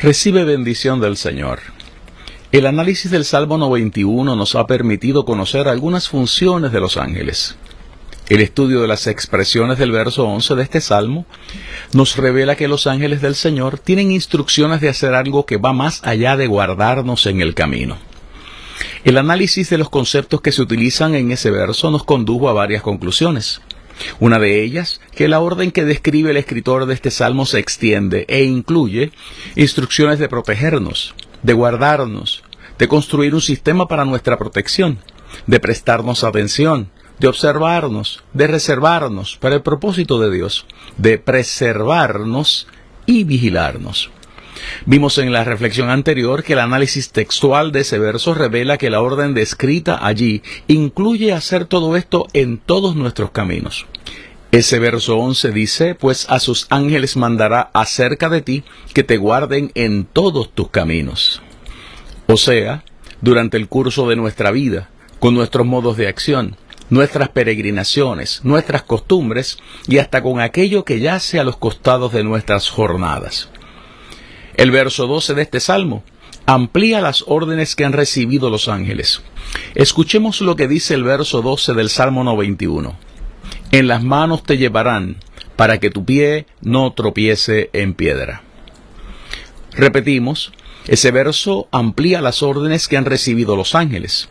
Recibe bendición del Señor. El análisis del Salmo 91 nos ha permitido conocer algunas funciones de los ángeles. El estudio de las expresiones del verso 11 de este salmo nos revela que los ángeles del Señor tienen instrucciones de hacer algo que va más allá de guardarnos en el camino. El análisis de los conceptos que se utilizan en ese verso nos condujo a varias conclusiones. Una de ellas, que la orden que describe el escritor de este salmo se extiende e incluye instrucciones de protegernos, de guardarnos, de construir un sistema para nuestra protección, de prestarnos atención, de observarnos, de reservarnos para el propósito de Dios, de preservarnos y vigilarnos. Vimos en la reflexión anterior que el análisis textual de ese verso revela que la orden descrita allí incluye hacer todo esto en todos nuestros caminos. Ese verso 11 dice, pues a sus ángeles mandará acerca de ti que te guarden en todos tus caminos. O sea, durante el curso de nuestra vida, con nuestros modos de acción, nuestras peregrinaciones, nuestras costumbres y hasta con aquello que yace a los costados de nuestras jornadas. El verso 12 de este salmo amplía las órdenes que han recibido los ángeles. Escuchemos lo que dice el verso 12 del Salmo 91. En las manos te llevarán para que tu pie no tropiece en piedra. Repetimos, ese verso amplía las órdenes que han recibido los ángeles.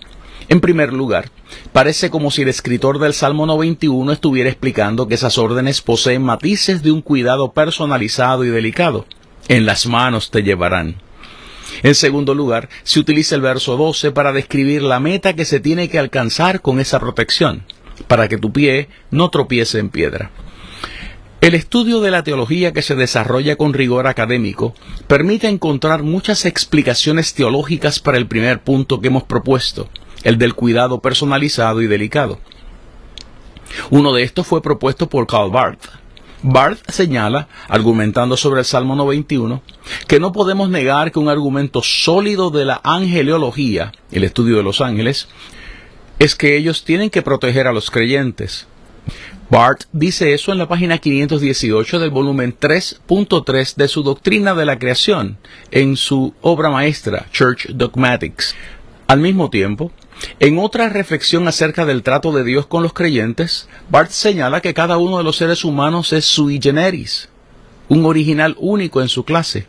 En primer lugar, parece como si el escritor del Salmo 91 estuviera explicando que esas órdenes poseen matices de un cuidado personalizado y delicado en las manos te llevarán. En segundo lugar, se utiliza el verso 12 para describir la meta que se tiene que alcanzar con esa protección, para que tu pie no tropiece en piedra. El estudio de la teología que se desarrolla con rigor académico permite encontrar muchas explicaciones teológicas para el primer punto que hemos propuesto, el del cuidado personalizado y delicado. Uno de estos fue propuesto por Karl Barth. Barth señala, argumentando sobre el Salmo 91, que no podemos negar que un argumento sólido de la angeleología, el estudio de los ángeles, es que ellos tienen que proteger a los creyentes. Barth dice eso en la página 518 del volumen 3.3 de su Doctrina de la Creación, en su obra maestra, Church Dogmatics. Al mismo tiempo, en otra reflexión acerca del trato de Dios con los creyentes, Barth señala que cada uno de los seres humanos es sui generis, un original único en su clase.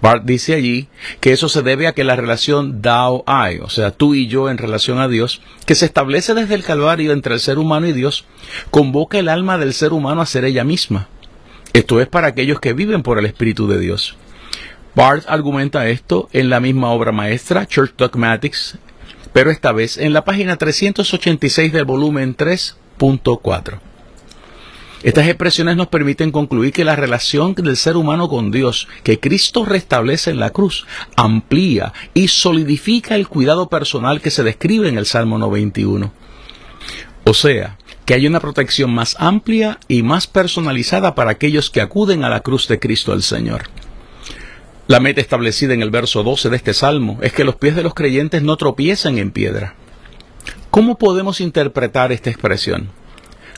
Barth dice allí que eso se debe a que la relación Dao-I, o sea, tú y yo en relación a Dios, que se establece desde el Calvario entre el ser humano y Dios, convoca el alma del ser humano a ser ella misma. Esto es para aquellos que viven por el Espíritu de Dios. Barth argumenta esto en la misma obra maestra, Church Dogmatics, pero esta vez en la página 386 del volumen 3.4. Estas expresiones nos permiten concluir que la relación del ser humano con Dios que Cristo restablece en la cruz amplía y solidifica el cuidado personal que se describe en el Salmo 91. O sea, que hay una protección más amplia y más personalizada para aquellos que acuden a la cruz de Cristo el Señor. La meta establecida en el verso 12 de este salmo es que los pies de los creyentes no tropiecen en piedra. ¿Cómo podemos interpretar esta expresión?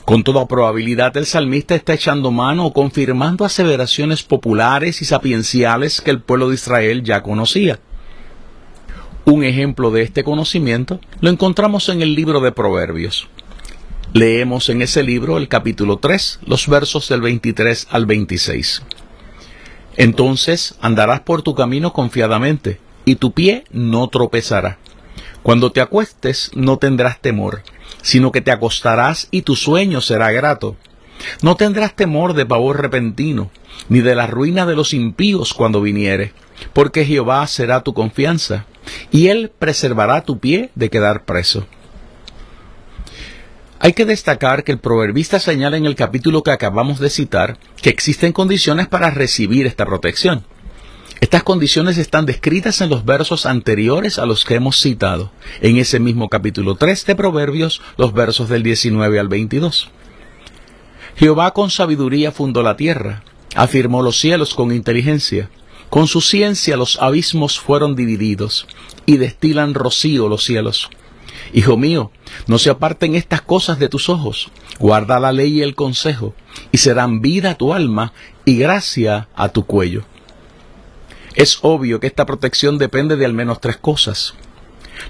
Con toda probabilidad el salmista está echando mano o confirmando aseveraciones populares y sapienciales que el pueblo de Israel ya conocía. Un ejemplo de este conocimiento lo encontramos en el libro de Proverbios. Leemos en ese libro el capítulo 3, los versos del 23 al 26. Entonces andarás por tu camino confiadamente, y tu pie no tropezará. Cuando te acuestes no tendrás temor, sino que te acostarás y tu sueño será grato. No tendrás temor de pavor repentino, ni de la ruina de los impíos cuando viniere, porque Jehová será tu confianza, y él preservará tu pie de quedar preso. Hay que destacar que el proverbista señala en el capítulo que acabamos de citar que existen condiciones para recibir esta protección. Estas condiciones están descritas en los versos anteriores a los que hemos citado, en ese mismo capítulo 3 de Proverbios, los versos del 19 al 22. Jehová con sabiduría fundó la tierra, afirmó los cielos con inteligencia, con su ciencia los abismos fueron divididos, y destilan rocío los cielos. Hijo mío, no se aparten estas cosas de tus ojos, guarda la ley y el consejo, y serán vida a tu alma y gracia a tu cuello. Es obvio que esta protección depende de al menos tres cosas.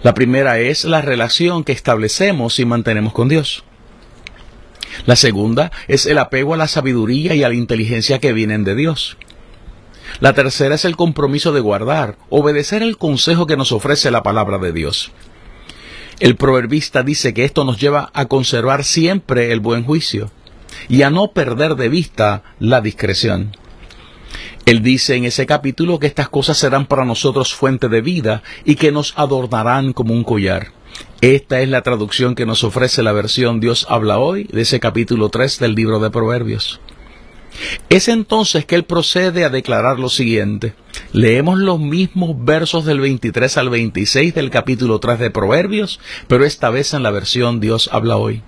La primera es la relación que establecemos y mantenemos con Dios. La segunda es el apego a la sabiduría y a la inteligencia que vienen de Dios. La tercera es el compromiso de guardar, obedecer el consejo que nos ofrece la palabra de Dios. El proverbista dice que esto nos lleva a conservar siempre el buen juicio y a no perder de vista la discreción. Él dice en ese capítulo que estas cosas serán para nosotros fuente de vida y que nos adornarán como un collar. Esta es la traducción que nos ofrece la versión Dios habla hoy de ese capítulo 3 del libro de Proverbios. Es entonces que él procede a declarar lo siguiente. Leemos los mismos versos del 23 al 26 del capítulo 3 de Proverbios, pero esta vez en la versión Dios habla hoy.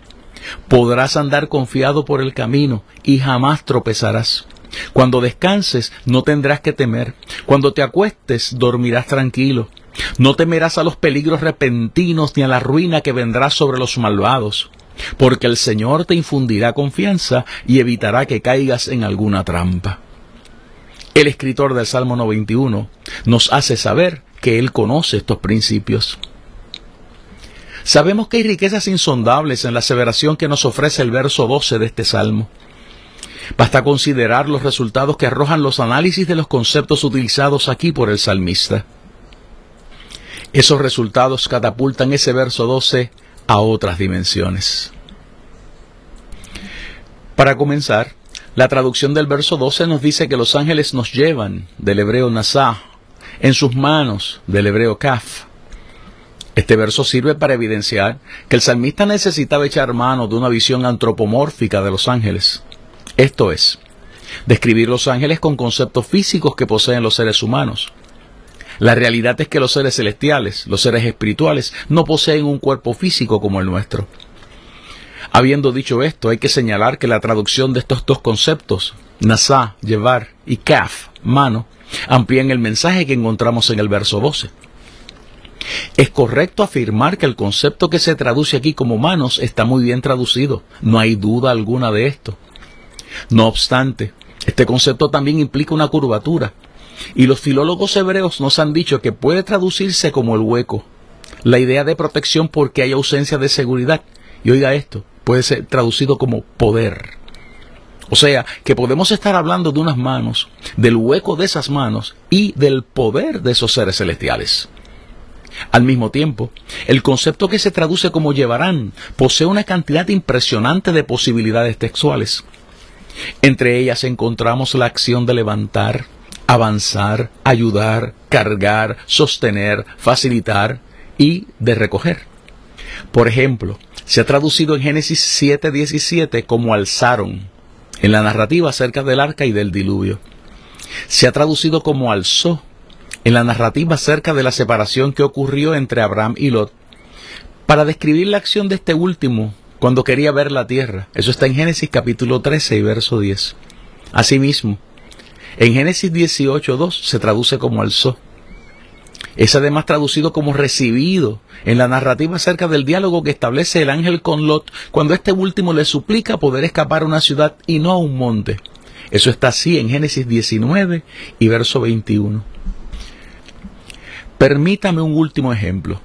Podrás andar confiado por el camino y jamás tropezarás. Cuando descanses no tendrás que temer. Cuando te acuestes dormirás tranquilo. No temerás a los peligros repentinos ni a la ruina que vendrá sobre los malvados porque el Señor te infundirá confianza y evitará que caigas en alguna trampa. El escritor del Salmo 91 nos hace saber que Él conoce estos principios. Sabemos que hay riquezas insondables en la aseveración que nos ofrece el verso 12 de este Salmo. Basta considerar los resultados que arrojan los análisis de los conceptos utilizados aquí por el salmista. Esos resultados catapultan ese verso 12 a otras dimensiones. Para comenzar, la traducción del verso 12 nos dice que los ángeles nos llevan, del hebreo nasá, en sus manos, del hebreo kaf. Este verso sirve para evidenciar que el salmista necesitaba echar mano de una visión antropomórfica de los ángeles. Esto es, describir los ángeles con conceptos físicos que poseen los seres humanos, la realidad es que los seres celestiales, los seres espirituales, no poseen un cuerpo físico como el nuestro. Habiendo dicho esto, hay que señalar que la traducción de estos dos conceptos, nasá, llevar, y kaf, mano, amplían el mensaje que encontramos en el verso 12. Es correcto afirmar que el concepto que se traduce aquí como manos está muy bien traducido, no hay duda alguna de esto. No obstante, este concepto también implica una curvatura, y los filólogos hebreos nos han dicho que puede traducirse como el hueco, la idea de protección porque hay ausencia de seguridad. Y oiga esto, puede ser traducido como poder. O sea, que podemos estar hablando de unas manos, del hueco de esas manos y del poder de esos seres celestiales. Al mismo tiempo, el concepto que se traduce como llevarán posee una cantidad impresionante de posibilidades textuales. Entre ellas encontramos la acción de levantar, avanzar, ayudar, cargar, sostener, facilitar y de recoger. Por ejemplo, se ha traducido en Génesis 7:17 como alzaron, en la narrativa acerca del arca y del diluvio. Se ha traducido como alzó, en la narrativa acerca de la separación que ocurrió entre Abraham y Lot, para describir la acción de este último cuando quería ver la tierra. Eso está en Génesis capítulo 13 y verso 10. Asimismo, en Génesis 18.2 se traduce como alzó. Es además traducido como recibido en la narrativa acerca del diálogo que establece el ángel con Lot cuando este último le suplica poder escapar a una ciudad y no a un monte. Eso está así en Génesis 19 y verso 21. Permítame un último ejemplo.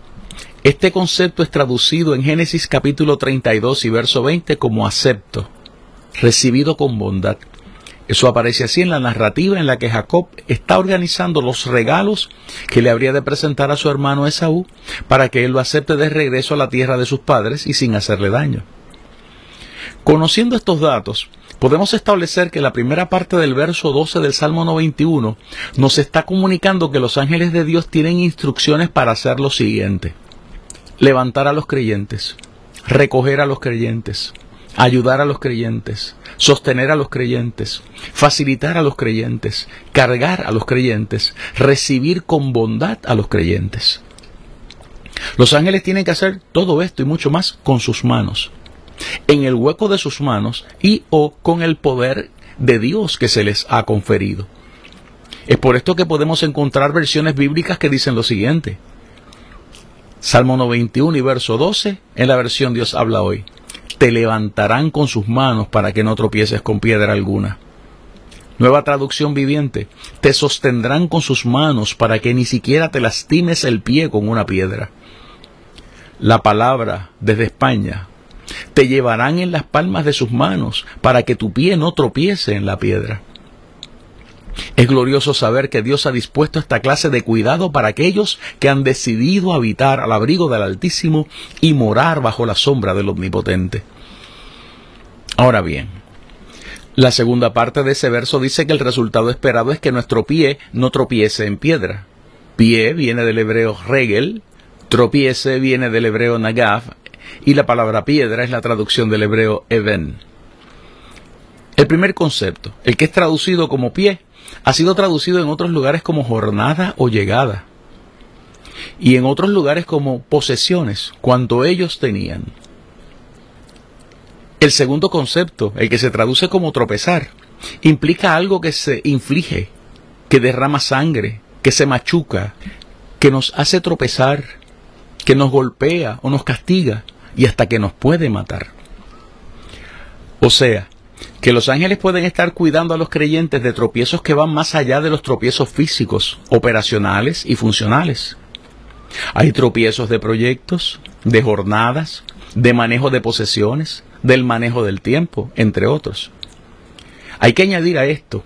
Este concepto es traducido en Génesis capítulo 32 y verso 20 como acepto, recibido con bondad. Eso aparece así en la narrativa en la que Jacob está organizando los regalos que le habría de presentar a su hermano Esaú para que él lo acepte de regreso a la tierra de sus padres y sin hacerle daño. Conociendo estos datos, podemos establecer que la primera parte del verso 12 del Salmo 91 nos está comunicando que los ángeles de Dios tienen instrucciones para hacer lo siguiente. Levantar a los creyentes, recoger a los creyentes, ayudar a los creyentes, sostener a los creyentes, facilitar a los creyentes, cargar a los creyentes, recibir con bondad a los creyentes. Los ángeles tienen que hacer todo esto y mucho más con sus manos, en el hueco de sus manos y o con el poder de Dios que se les ha conferido. Es por esto que podemos encontrar versiones bíblicas que dicen lo siguiente. Salmo 91 y verso 12, en la versión Dios habla hoy. Te levantarán con sus manos para que no tropieces con piedra alguna. Nueva traducción viviente. Te sostendrán con sus manos para que ni siquiera te lastimes el pie con una piedra la palabra desde España. Te llevarán en las palmas de sus manos para que tu pie no tropiece en la piedra. Es glorioso saber que Dios ha dispuesto esta clase de cuidado para aquellos que han decidido habitar al abrigo del Altísimo y morar bajo la sombra del Omnipotente. Ahora bien, la segunda parte de ese verso dice que el resultado esperado es que nuestro pie no tropiece en piedra. Pie viene del hebreo regel, Tropiece viene del hebreo nagav y la palabra piedra es la traducción del hebreo even. El primer concepto, el que es traducido como pie, ha sido traducido en otros lugares como jornada o llegada y en otros lugares como posesiones, cuanto ellos tenían. El segundo concepto, el que se traduce como tropezar, implica algo que se inflige, que derrama sangre, que se machuca, que nos hace tropezar, que nos golpea o nos castiga y hasta que nos puede matar. O sea, que los ángeles pueden estar cuidando a los creyentes de tropiezos que van más allá de los tropiezos físicos, operacionales y funcionales. Hay tropiezos de proyectos, de jornadas, de manejo de posesiones, del manejo del tiempo, entre otros. Hay que añadir a esto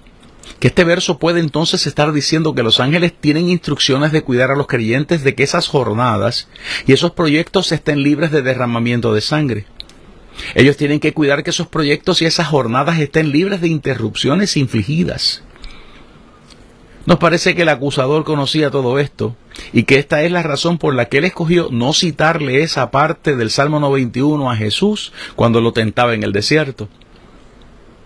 que este verso puede entonces estar diciendo que los ángeles tienen instrucciones de cuidar a los creyentes de que esas jornadas y esos proyectos estén libres de derramamiento de sangre. Ellos tienen que cuidar que esos proyectos y esas jornadas estén libres de interrupciones infligidas. Nos parece que el acusador conocía todo esto y que esta es la razón por la que él escogió no citarle esa parte del Salmo 91 a Jesús cuando lo tentaba en el desierto.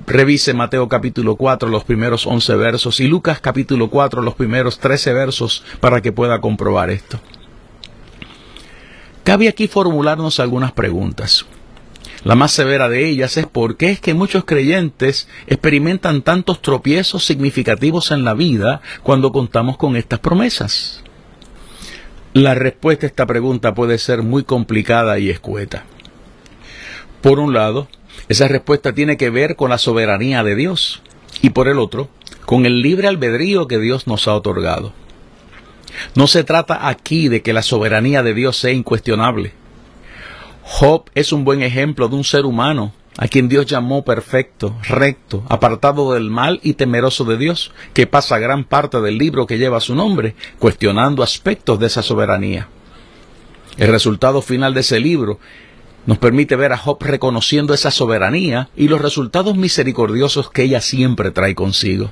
Revise Mateo capítulo 4 los primeros 11 versos y Lucas capítulo 4 los primeros 13 versos para que pueda comprobar esto. Cabe aquí formularnos algunas preguntas. La más severa de ellas es por qué es que muchos creyentes experimentan tantos tropiezos significativos en la vida cuando contamos con estas promesas. La respuesta a esta pregunta puede ser muy complicada y escueta. Por un lado, esa respuesta tiene que ver con la soberanía de Dios y por el otro, con el libre albedrío que Dios nos ha otorgado. No se trata aquí de que la soberanía de Dios sea incuestionable. Job es un buen ejemplo de un ser humano a quien Dios llamó perfecto, recto, apartado del mal y temeroso de Dios, que pasa gran parte del libro que lleva su nombre cuestionando aspectos de esa soberanía. El resultado final de ese libro nos permite ver a Job reconociendo esa soberanía y los resultados misericordiosos que ella siempre trae consigo.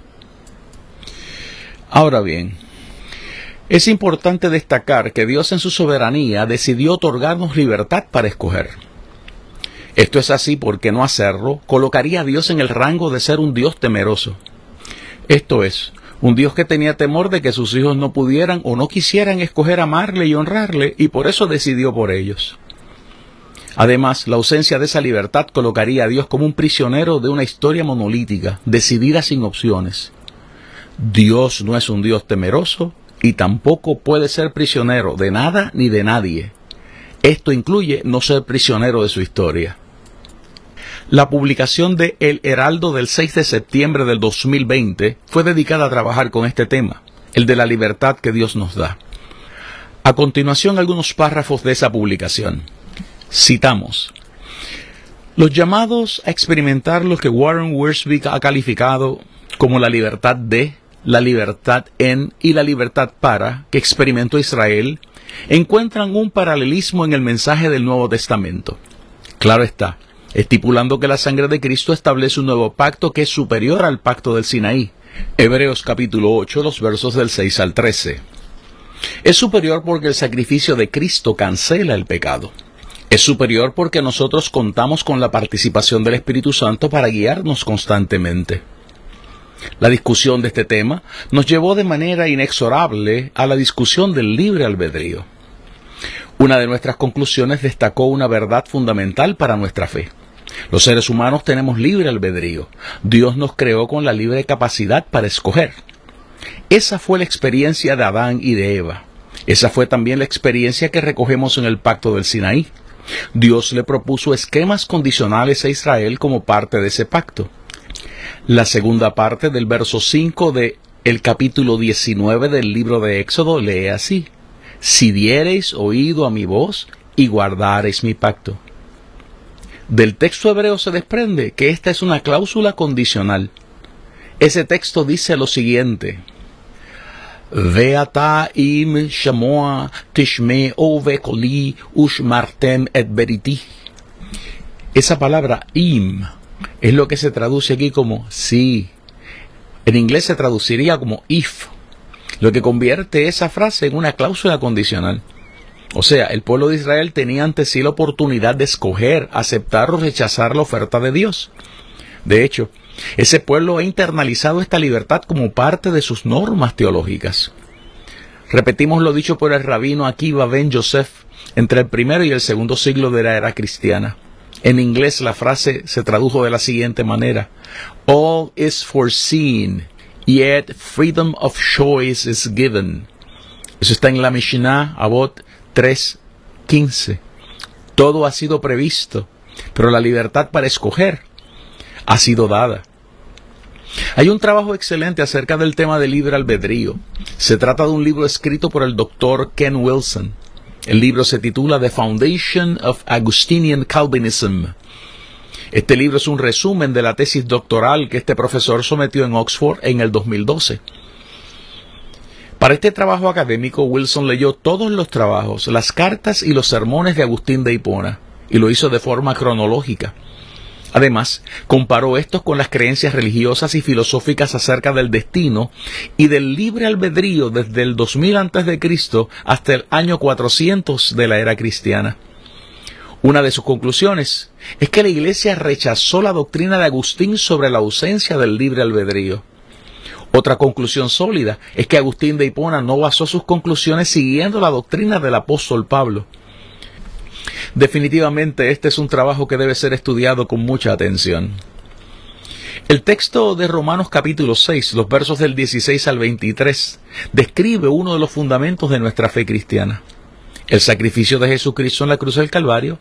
Ahora bien, es importante destacar que Dios en su soberanía decidió otorgarnos libertad para escoger. Esto es así porque no hacerlo colocaría a Dios en el rango de ser un Dios temeroso. Esto es, un Dios que tenía temor de que sus hijos no pudieran o no quisieran escoger amarle y honrarle y por eso decidió por ellos. Además, la ausencia de esa libertad colocaría a Dios como un prisionero de una historia monolítica, decidida sin opciones. Dios no es un Dios temeroso y tampoco puede ser prisionero de nada ni de nadie. Esto incluye no ser prisionero de su historia. La publicación de El Heraldo del 6 de septiembre del 2020 fue dedicada a trabajar con este tema, el de la libertad que Dios nos da. A continuación algunos párrafos de esa publicación. Citamos. Los llamados a experimentar lo que Warren Wiersbe ha calificado como la libertad de, la libertad en y la libertad para que experimentó Israel encuentran un paralelismo en el mensaje del Nuevo Testamento. Claro está, estipulando que la sangre de Cristo establece un nuevo pacto que es superior al pacto del Sinaí. Hebreos capítulo 8, los versos del 6 al 13. Es superior porque el sacrificio de Cristo cancela el pecado. Es superior porque nosotros contamos con la participación del Espíritu Santo para guiarnos constantemente. La discusión de este tema nos llevó de manera inexorable a la discusión del libre albedrío. Una de nuestras conclusiones destacó una verdad fundamental para nuestra fe. Los seres humanos tenemos libre albedrío. Dios nos creó con la libre capacidad para escoger. Esa fue la experiencia de Adán y de Eva. Esa fue también la experiencia que recogemos en el pacto del Sinaí. Dios le propuso esquemas condicionales a Israel como parte de ese pacto. La segunda parte del verso 5 de el capítulo 19 del libro de Éxodo lee así: Si diereis oído a mi voz y guardareis mi pacto. Del texto hebreo se desprende que esta es una cláusula condicional. Ese texto dice lo siguiente: Veata im shamoa ushmartem et beriti. Esa palabra im es lo que se traduce aquí como sí. En inglés se traduciría como if, lo que convierte esa frase en una cláusula condicional. O sea, el pueblo de Israel tenía ante sí la oportunidad de escoger, aceptar o rechazar la oferta de Dios. De hecho, ese pueblo ha internalizado esta libertad como parte de sus normas teológicas. Repetimos lo dicho por el rabino Akiva ben Yosef entre el primero y el segundo siglo de la era cristiana. En inglés la frase se tradujo de la siguiente manera: All is foreseen, yet freedom of choice is given. Eso está en la Mishnah Abot 3.15. Todo ha sido previsto, pero la libertad para escoger ha sido dada. Hay un trabajo excelente acerca del tema del libre albedrío. Se trata de un libro escrito por el doctor Ken Wilson. El libro se titula The Foundation of Augustinian Calvinism. Este libro es un resumen de la tesis doctoral que este profesor sometió en Oxford en el 2012. Para este trabajo académico, Wilson leyó todos los trabajos, las cartas y los sermones de Agustín de Hipona, y lo hizo de forma cronológica. Además, comparó estos con las creencias religiosas y filosóficas acerca del destino y del libre albedrío desde el 2000 a.C. hasta el año 400 de la era cristiana. Una de sus conclusiones es que la Iglesia rechazó la doctrina de Agustín sobre la ausencia del libre albedrío. Otra conclusión sólida es que Agustín de Hipona no basó sus conclusiones siguiendo la doctrina del apóstol Pablo. Definitivamente este es un trabajo que debe ser estudiado con mucha atención. El texto de Romanos capítulo 6, los versos del 16 al 23, describe uno de los fundamentos de nuestra fe cristiana. El sacrificio de Jesucristo en la cruz del Calvario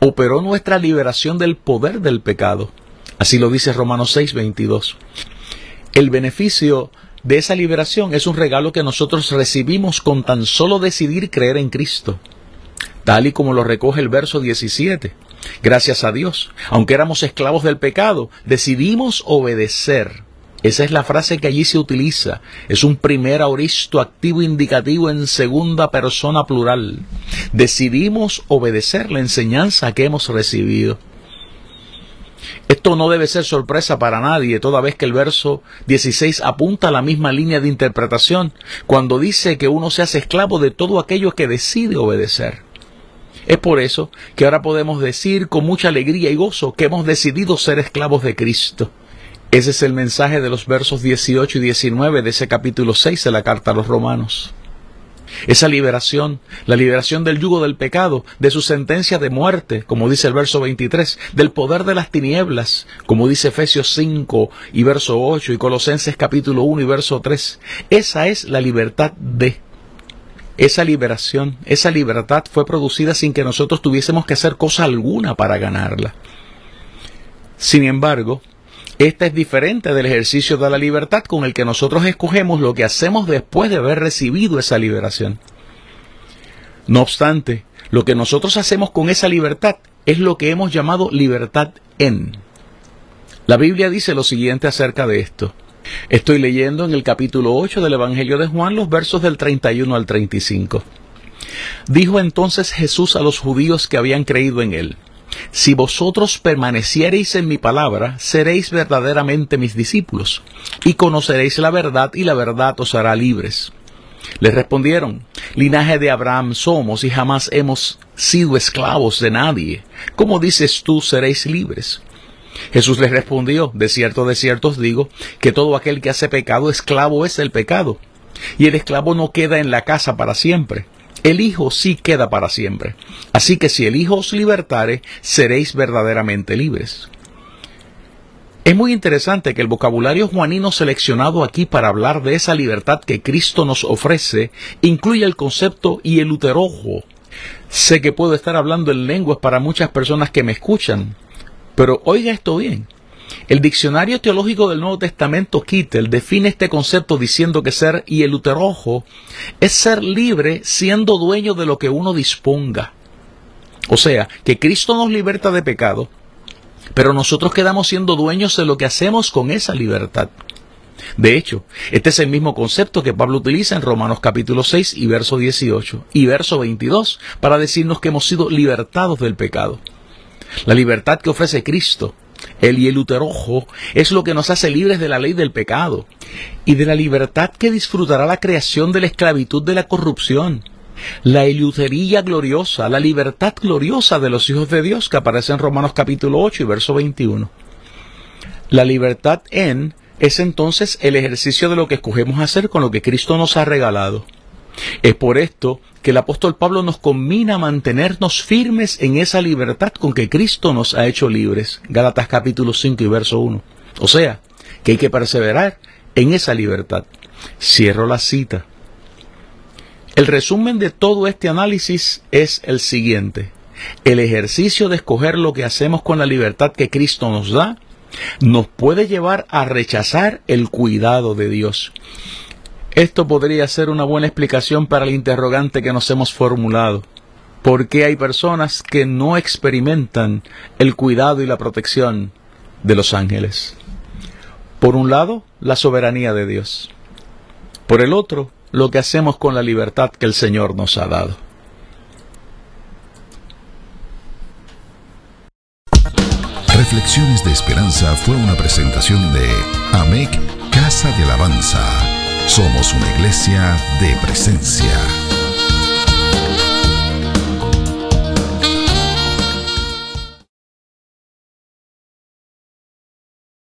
operó nuestra liberación del poder del pecado. Así lo dice Romanos 6, 22. El beneficio de esa liberación es un regalo que nosotros recibimos con tan solo decidir creer en Cristo, tal y como lo recoge el verso 17. Gracias a Dios, aunque éramos esclavos del pecado, decidimos obedecer. Esa es la frase que allí se utiliza. Es un primer auristo activo indicativo en segunda persona plural. Decidimos obedecer la enseñanza que hemos recibido. Esto no debe ser sorpresa para nadie, toda vez que el verso 16 apunta a la misma línea de interpretación, cuando dice que uno se hace esclavo de todo aquello que decide obedecer. Es por eso que ahora podemos decir con mucha alegría y gozo que hemos decidido ser esclavos de Cristo. Ese es el mensaje de los versos 18 y 19 de ese capítulo 6 de la carta a los romanos. Esa liberación, la liberación del yugo del pecado, de su sentencia de muerte, como dice el verso 23, del poder de las tinieblas, como dice Efesios 5 y verso 8 y Colosenses capítulo 1 y verso 3. Esa es la libertad de. Esa liberación, esa libertad fue producida sin que nosotros tuviésemos que hacer cosa alguna para ganarla. Sin embargo, esta es diferente del ejercicio de la libertad con el que nosotros escogemos lo que hacemos después de haber recibido esa liberación. No obstante, lo que nosotros hacemos con esa libertad es lo que hemos llamado libertad en. La Biblia dice lo siguiente acerca de esto. Estoy leyendo en el capítulo 8 del Evangelio de Juan los versos del 31 al 35. Dijo entonces Jesús a los judíos que habían creído en él, si vosotros permaneciereis en mi palabra, seréis verdaderamente mis discípulos, y conoceréis la verdad, y la verdad os hará libres. Les respondieron, linaje de Abraham somos y jamás hemos sido esclavos de nadie. ¿Cómo dices tú seréis libres? Jesús les respondió, de cierto, de cierto os digo, que todo aquel que hace pecado, esclavo es el pecado. Y el esclavo no queda en la casa para siempre. El Hijo sí queda para siempre. Así que si el Hijo os libertare, seréis verdaderamente libres. Es muy interesante que el vocabulario juanino seleccionado aquí para hablar de esa libertad que Cristo nos ofrece incluye el concepto y el uterojo. Sé que puedo estar hablando en lenguas para muchas personas que me escuchan, pero oiga esto bien. El diccionario teológico del Nuevo Testamento, Kittel, define este concepto diciendo que ser y el uterojo es ser libre siendo dueño de lo que uno disponga. O sea, que Cristo nos liberta de pecado, pero nosotros quedamos siendo dueños de lo que hacemos con esa libertad. De hecho, este es el mismo concepto que Pablo utiliza en Romanos capítulo 6 y verso 18 y verso 22 para decirnos que hemos sido libertados del pecado. La libertad que ofrece Cristo, el y el uterojo, es lo que nos hace libres de la ley del pecado y de la libertad que disfrutará la creación de la esclavitud de la corrupción la eleutería gloriosa, la libertad gloriosa de los hijos de Dios que aparece en Romanos capítulo 8 y verso 21. La libertad en es entonces el ejercicio de lo que escogemos hacer con lo que Cristo nos ha regalado. Es por esto que el apóstol Pablo nos combina a mantenernos firmes en esa libertad con que Cristo nos ha hecho libres. Gálatas capítulo 5 y verso 1. O sea, que hay que perseverar en esa libertad. Cierro la cita. El resumen de todo este análisis es el siguiente. El ejercicio de escoger lo que hacemos con la libertad que Cristo nos da nos puede llevar a rechazar el cuidado de Dios. Esto podría ser una buena explicación para el interrogante que nos hemos formulado. ¿Por qué hay personas que no experimentan el cuidado y la protección de los ángeles? Por un lado, la soberanía de Dios. Por el otro, lo que hacemos con la libertad que el Señor nos ha dado. Reflexiones de Esperanza fue una presentación de AMEC Casa de Alabanza. Somos una iglesia de presencia.